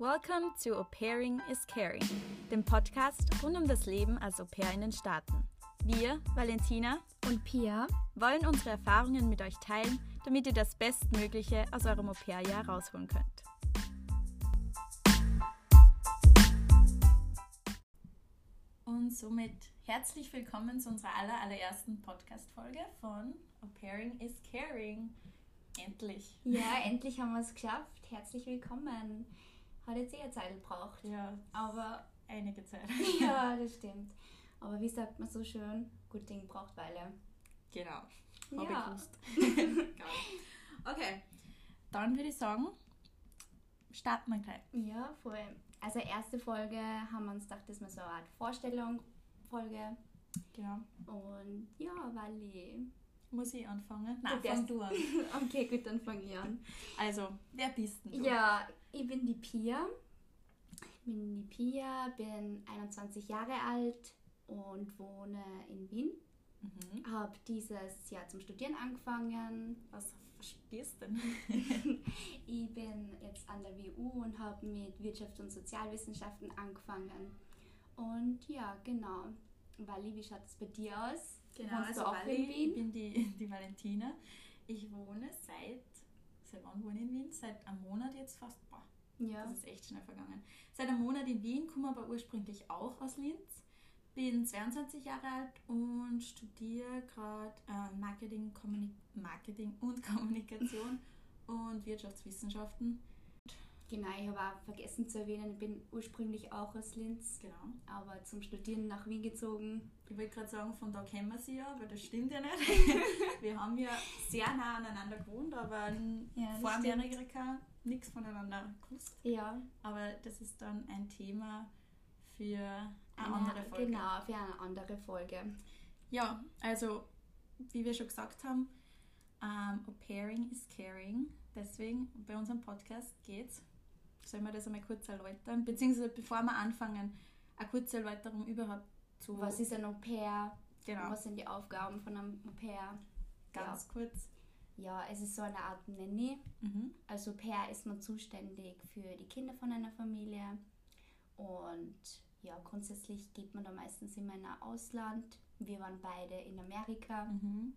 Welcome to Au Pairing is Caring, dem Podcast rund um das Leben als Au pair in den Staaten. Wir, Valentina und Pia, wollen unsere Erfahrungen mit euch teilen, damit ihr das Bestmögliche aus eurem Au pair-Jahr rausholen könnt. Und somit herzlich willkommen zu unserer aller, allerersten Podcast-Folge von Au Pairing is Caring. Endlich. Ja, endlich haben wir es geschafft. Herzlich willkommen. Hat jetzt eh eine Zeit gebraucht. Ja, Aber einige Zeit. ja, das stimmt. Aber wie sagt man so schön, gut Ding braucht Weile. Genau. Hab ich Ja. gewusst. Geil. okay, dann würde ich sagen, starten wir gleich. Ja, voll. Also erste Folge haben wir uns gedacht, das ist mal so eine Art Vorstellung, Folge. Genau. Und ja, Wally. Muss ich anfangen? Nein, Du fang du an. Okay, gut, dann fange ich an. Also, wer bist denn du? Ja, ich bin die Pia. Ich bin die Pia, bin 21 Jahre alt und wohne in Wien. Mhm. Habe dieses Jahr zum Studieren angefangen. Was studierst denn? Ich bin jetzt an der WU und habe mit Wirtschafts- und Sozialwissenschaften angefangen. Und ja, genau. Wally, wie schaut es bei dir aus? Genau, Wohnst also du auch in Wien? ich bin die, die Valentina. Ich wohne seit, seit wann wohne ich in Wien? Seit einem Monat jetzt fast. Boah, Ja. Das ist echt schnell vergangen. Seit einem Monat in Wien, komme aber ursprünglich auch aus Linz. Bin 22 Jahre alt und studiere gerade äh, Marketing, Kommunik Marketing und Kommunikation und Wirtschaftswissenschaften. Genau, ich habe auch vergessen zu erwähnen, ich bin ursprünglich auch aus Linz, Genau. aber zum Studieren nach Wien gezogen. Ich wollte gerade sagen, von da kennen wir sie ja, weil das stimmt ja nicht. wir haben ja sehr nah aneinander gewohnt, aber Ja, vor. Amerika nichts voneinander gewusst. Ja, Aber das ist dann ein Thema für eine, eine- andere Folge. Genau, für eine andere Folge. Ja, also wie wir schon gesagt haben, ähm, Au pairing is caring. Deswegen bei unserem Podcast geht's. Sollen wir das einmal kurz erläutern? Beziehungsweise bevor wir anfangen, eine kurze Erläuterung überhaupt zu. Was ist ein Au pair? genau, Was sind die Aufgaben von einem Au pair? ganz kurz. Ja, es ist so eine Art Nanny. Mhm. Als Au pair ist man zuständig für die Kinder von einer Familie. Und ja, grundsätzlich geht man da meistens immer in ein Ausland. Wir waren beide in Amerika. Mhm.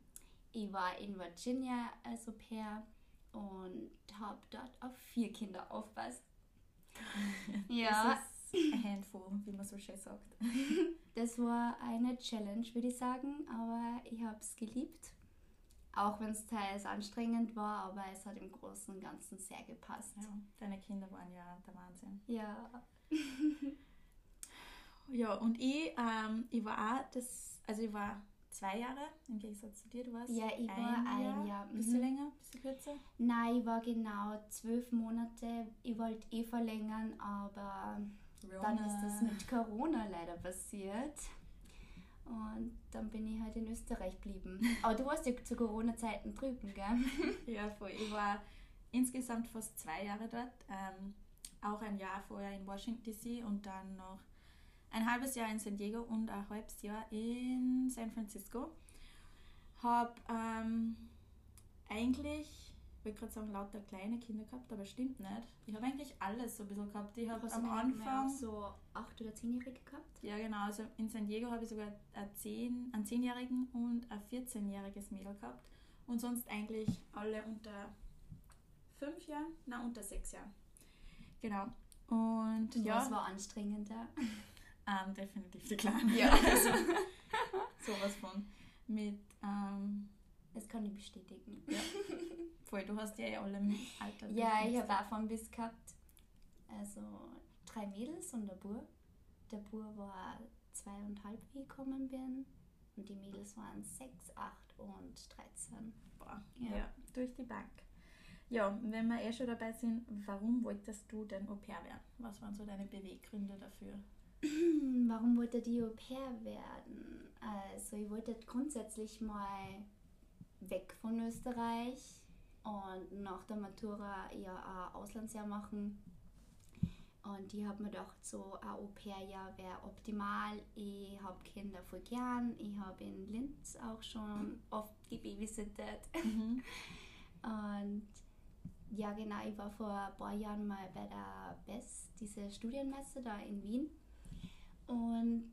Ich war in Virginia als Au pair und habe dort auf vier Kinder aufpasst. Ja, Das ist eine Handvoll, wie man so schön sagt. das war eine Challenge, würde ich sagen, aber ich habe es geliebt. Auch wenn es teils anstrengend war, aber es hat im Großen und Ganzen sehr gepasst. Ja, deine Kinder waren ja der Wahnsinn. Ja, Ja, und ich, ähm, ich war auch das, also ich war zwei Jahre im Gegensatz zu dir, du warst Ja, ich war ein Jahr, bisschen mhm. länger, bisschen kürzer. Nein, ich war genau zwölf Monate. Ich wollte eh verlängern, aber dann ist das mit Corona leider passiert. Und dann bin ich halt in Österreich geblieben. Aber du warst ja zu Corona-Zeiten drüben, gell? Ja, voll. Ich war insgesamt fast zwei Jahre dort. Ähm, auch ein Jahr vorher in Washington DC und dann noch ein halbes Jahr in San Diego und ein halbes Jahr in San Francisco. Hab ähm, eigentlich, ich wollte gerade sagen, lauter kleine Kinder gehabt, aber stimmt nicht. Ich habe eigentlich alles so ein bisschen gehabt. Ich habe am Anfang. so acht- oder zehnjährige gehabt? Ja, genau. Also in San Diego habe ich sogar einen, 10, einen 10-jährigen und ein 14-jähriges Mädel gehabt. Und sonst eigentlich alle unter 5 Jahren, nein, unter 6 Jahren. Genau. Und Und ja, was war anstrengender? Ähm, definitiv die Kleinen. Ja. also, sowas von. Mit, ähm, Das kann ich bestätigen. voll, du hast ja eh alle im Alter. Ja, ich habe auch von bis gehabt. Also drei Mädels und der Bur. Der Bur war zweieinhalb, wie ich gekommen bin. Und die Mädels waren sechs, acht und 13. Boah, Ja. ja. durch die Bank. Ja, wenn wir eh schon dabei sind, warum wolltest du denn Au pair werden? Was waren so deine Beweggründe dafür? Warum wollte die Au pair werden? Also ich wollte grundsätzlich mal weg von Österreich und nach der Matura ja ein Auslandsjahr machen. Und ich habe mir gedacht, so ein Au-pair-Jahr wäre optimal. Ich habe Kinder voll gern. Ich habe in Linz auch schon oft gebabysittet. Mhm. Und ja, genau, ich war vor ein paar Jahren mal bei der BES, diese Studienmesse da in Wien. Und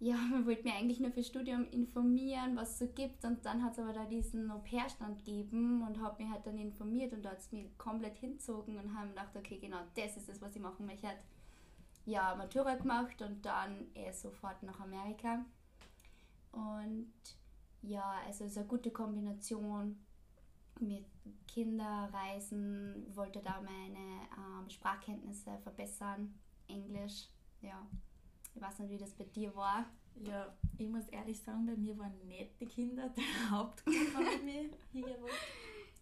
ja, man wollte mir eigentlich nur fürs Studium informieren, was es so gibt. Und dann hat es aber da diesen Au-pair-Stand gegeben und habe mich halt dann informiert und da hat es mich komplett hinzogen und haben gedacht, okay, genau das ist es, was ich machen möchte. Ja, Matura gemacht und dann eh sofort nach Amerika. Und ja, also es ist eine gute Kombination mit Kinderreisen, wollte da meine ähm, Sprachkenntnisse verbessern, Englisch, ja. Ich weiß nicht, wie das bei dir war. Ja, ich muss ehrlich sagen, bei mir waren nicht die Kinder der Hauptgrund, warum ich mich hingewollt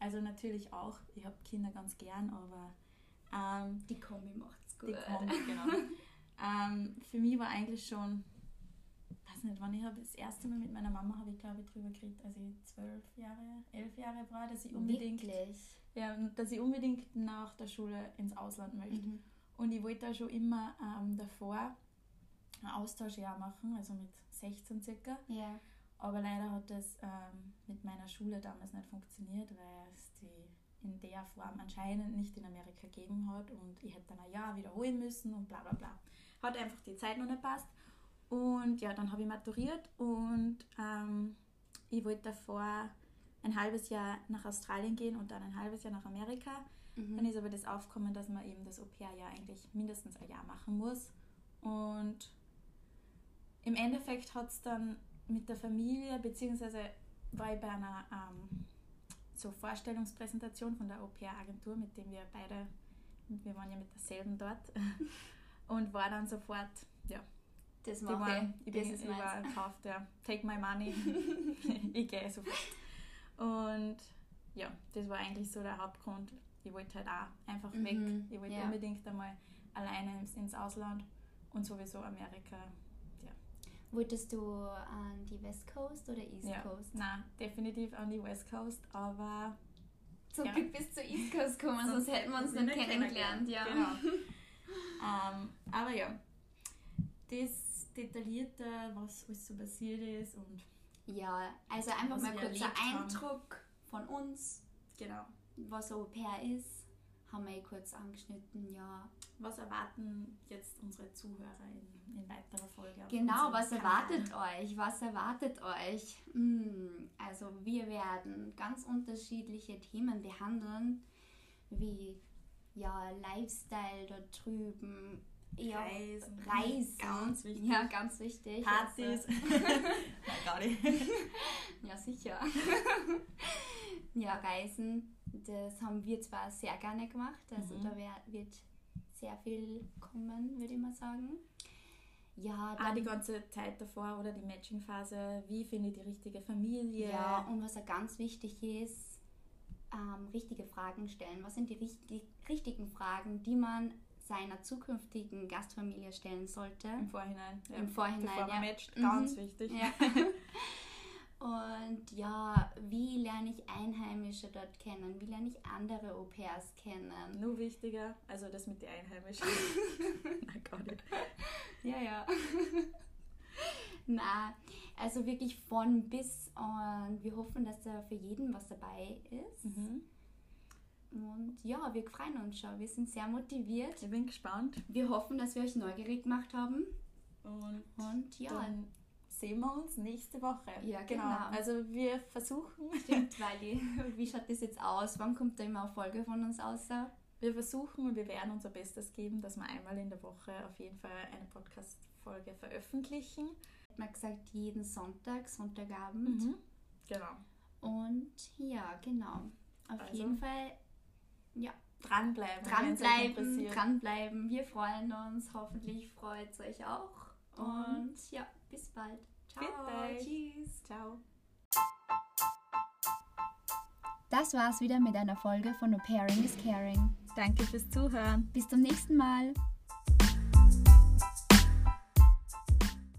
Also natürlich auch, ich habe Kinder ganz gern, aber ähm, die Kombi macht's gut. Die Kombi, genau. ähm, für mich war eigentlich schon weiß nicht, wann ich habe das erste Mal mit meiner Mama habe ich glaube ich drüber geredet, als ich zwölf Jahre, elf Jahre war, dass ich unbedingt, Wirklich? ja, dass ich unbedingt nach der Schule ins Ausland möchte. Mhm. Und ich wollte da schon immer ähm, davor ein Austauschjahr machen, also mit 16 circa. Ja. Aber leider hat das ähm, mit meiner Schule damals nicht funktioniert, weil es die in der Form anscheinend nicht in Amerika gegeben hat und ich hätte dann ein Jahr wiederholen müssen und bla bla bla. Hat einfach die Zeit noch nicht passt. Und ja, dann habe ich maturiert und ähm, ich wollte davor ein halbes Jahr nach Australien gehen und dann ein halbes Jahr nach Amerika. Mhm. Dann ist aber das aufgekommen, dass man eben das Au-pair-Jahr eigentlich mindestens ein Jahr machen muss. Und im Endeffekt hat es dann mit der Familie, beziehungsweise war ich bei einer ähm, so Vorstellungspräsentation von der Au-pair-Agentur, mit dem wir beide, wir waren ja mit derselben dort, und war dann sofort, ja, das mache war, ich. Das bin ist überall gekauft, ja. Take my money. ich gehe sofort. Und ja, das war eigentlich so der Hauptgrund. Ich wollte halt auch einfach Mhm, weg. Ich wollte ja. unbedingt einmal alleine ins Ausland und sowieso Amerika. Wolltest du an die West Coast oder East Ja. Coast? Nein, definitiv an die West Coast, aber Zum Ja. Glück bis zur East Coast gekommen, sonst hätten wir uns nicht kennengelernt. Ja. Genau. ähm, aber ja, das Detaillierte, was alles so passiert ist und ja, also einfach mal kurz ein erlebt haben. Eindruck von uns, genau. was Au pair ist, haben wir eh kurz angeschnitten. Ja, Was erwarten jetzt unsere Zuhörer in, in weiterer Folge? Genau, was Kanal? erwartet euch? Was erwartet euch? Hm, also wir werden ganz unterschiedliche Themen behandeln, wie ja, Lifestyle dort drüben, eher Reisen. Reisen. Ganz wichtig. Ja, ganz wichtig. Partys. Also, ja, sicher. ja, Reisen, das haben wir zwar sehr gerne gemacht, also Mhm. da wär, wird sehr viel kommen, würde ich mal sagen. Ja, Auch dann die ganze Zeit davor oder die Matching-Phase, wie finde ich die richtige Familie? Ja, und was auch ganz wichtig ist, ähm, richtige Fragen stellen. Was sind die richtig, richtigen Fragen, die man seiner zukünftigen Gastfamilie stellen sollte? Im Vorhinein. Ja. Im Vorhinein, Bevor man ja. matcht, Mhm. ganz wichtig. Ja. Und ja, wie lerne ich Einheimische dort kennen? Wie lerne ich andere Au pairs kennen? Nur wichtiger, also das mit den Einheimischen. Nein, gar nicht. Ja, ja. Na, also wirklich von bis und wir hoffen, dass da für jeden was dabei ist. Mhm. Und ja, wir freuen uns schon. Wir sind sehr motiviert. Ich bin gespannt. Wir hoffen, dass wir euch neugierig gemacht haben. Und Und ja, dann sehen wir uns nächste Woche. Ja, genau. Also wir versuchen, stimmt, Wally. Wie schaut das jetzt aus? Wann kommt da immer eine Folge von uns raus? wir versuchen und wir werden unser Bestes geben, dass wir einmal in der Woche auf jeden Fall eine Podcast-Folge veröffentlichen. Hat man gesagt, jeden Sonntag, Sonntagabend. Mhm. Genau. Und ja, genau. Auf Also, jeden Fall, ja, Dranbleiben. dranbleiben, dranbleiben. Wir freuen uns. Hoffentlich freut es euch auch. Und ja, bis bald. Ciao. Bitte. Tschüss. Ciao. Das war's wieder mit einer Folge von Au Pairing is Caring. Danke fürs Zuhören. Bis zum nächsten Mal.